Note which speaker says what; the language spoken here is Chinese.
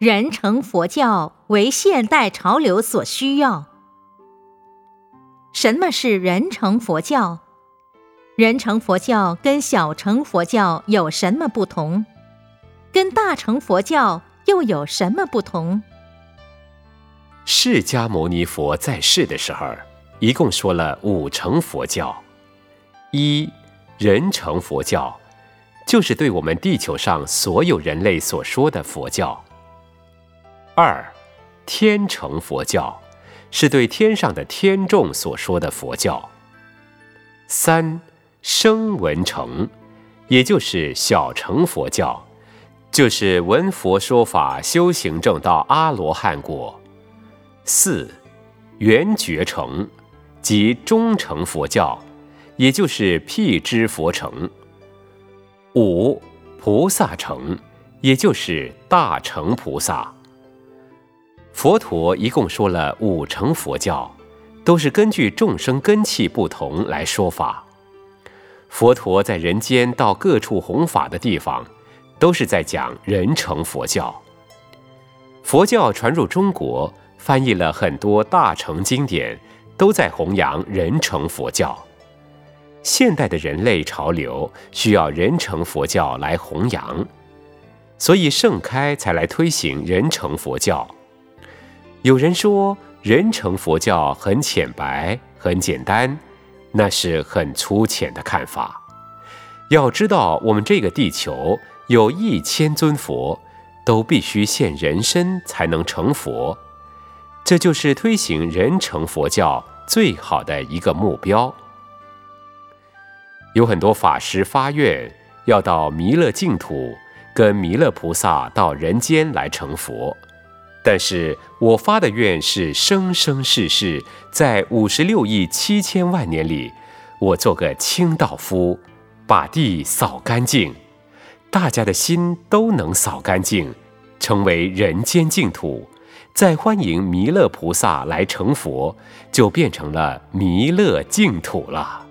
Speaker 1: 人成佛教为现代潮流所需要。什么是人成佛教？人成佛教跟小乘佛教有什么不同？跟大乘佛教又有什么不同？
Speaker 2: 释迦牟尼佛在世的时候，一共说了五乘佛教。一人成佛教，就是对我们地球上所有人类所说的佛教。二，天成佛教，是对天上的天众所说的佛教。三，声闻成，也就是小乘佛教，就是闻佛说法，修行证到阿罗汉果。四，圆觉成，即中乘佛教，也就是辟支佛成。五，菩萨成，也就是大乘菩萨。佛陀一共说了五乘佛教，都是根据众生根器不同来说法。佛陀在人间到各处弘法的地方，都是在讲人成佛教。佛教传入中国，翻译了很多大乘经典，都在弘扬人成佛教。现代的人类潮流需要人成佛教来弘扬，所以盛开才来推行人成佛教。有人说人成佛教很浅白、很简单，那是很粗浅的看法。要知道，我们这个地球有一千尊佛，都必须现人身才能成佛，这就是推行人成佛教最好的一个目标。有很多法师发愿要到弥勒净土，跟弥勒菩萨到人间来成佛。但是我发的愿是生生世世，在五十六亿七千万年里，我做个清道夫，把地扫干净，大家的心都能扫干净，成为人间净土，再欢迎弥勒菩萨来成佛，就变成了弥勒净土了。